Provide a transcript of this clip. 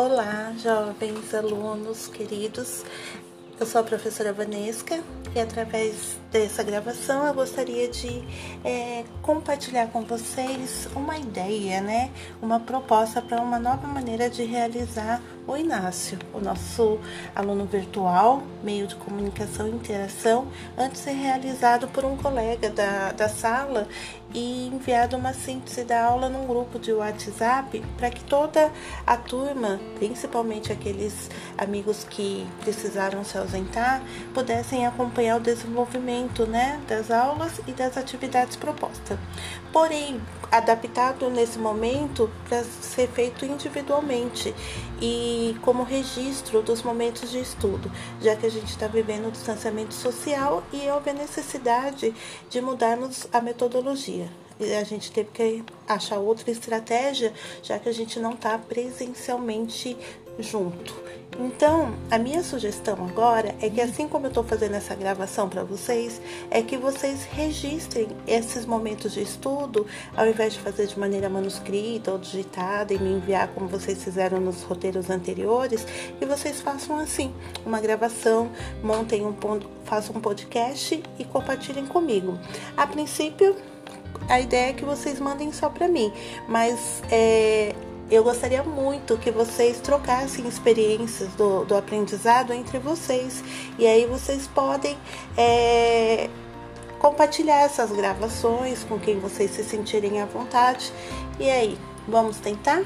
Olá, jovens alunos queridos. Eu sou a professora Vanesca e através dessa gravação eu gostaria de é, compartilhar com vocês uma ideia, né? Uma proposta para uma nova maneira de realizar o Inácio, o nosso aluno virtual, meio de comunicação e interação, antes ser realizado por um colega da, da sala e enviado uma síntese da aula num grupo de WhatsApp para que toda a turma, principalmente aqueles amigos que precisaram se ausentar, pudessem acompanhar o desenvolvimento né, das aulas e das atividades propostas. Porém, adaptado nesse momento para ser feito individualmente e como registro dos momentos de estudo, já que a gente está vivendo o distanciamento social e houve a necessidade de mudarmos a metodologia. A gente teve que achar outra estratégia, já que a gente não está presencialmente junto. Então, a minha sugestão agora é que assim como eu estou fazendo essa gravação para vocês, é que vocês registrem esses momentos de estudo, ao invés de fazer de maneira manuscrita ou digitada e me enviar como vocês fizeram nos roteiros anteriores, que vocês façam assim, uma gravação, montem um façam um podcast e compartilhem comigo. A princípio, a ideia é que vocês mandem só para mim, mas é, eu gostaria muito que vocês trocassem experiências do, do aprendizado entre vocês. E aí vocês podem é, compartilhar essas gravações com quem vocês se sentirem à vontade. E aí, vamos tentar?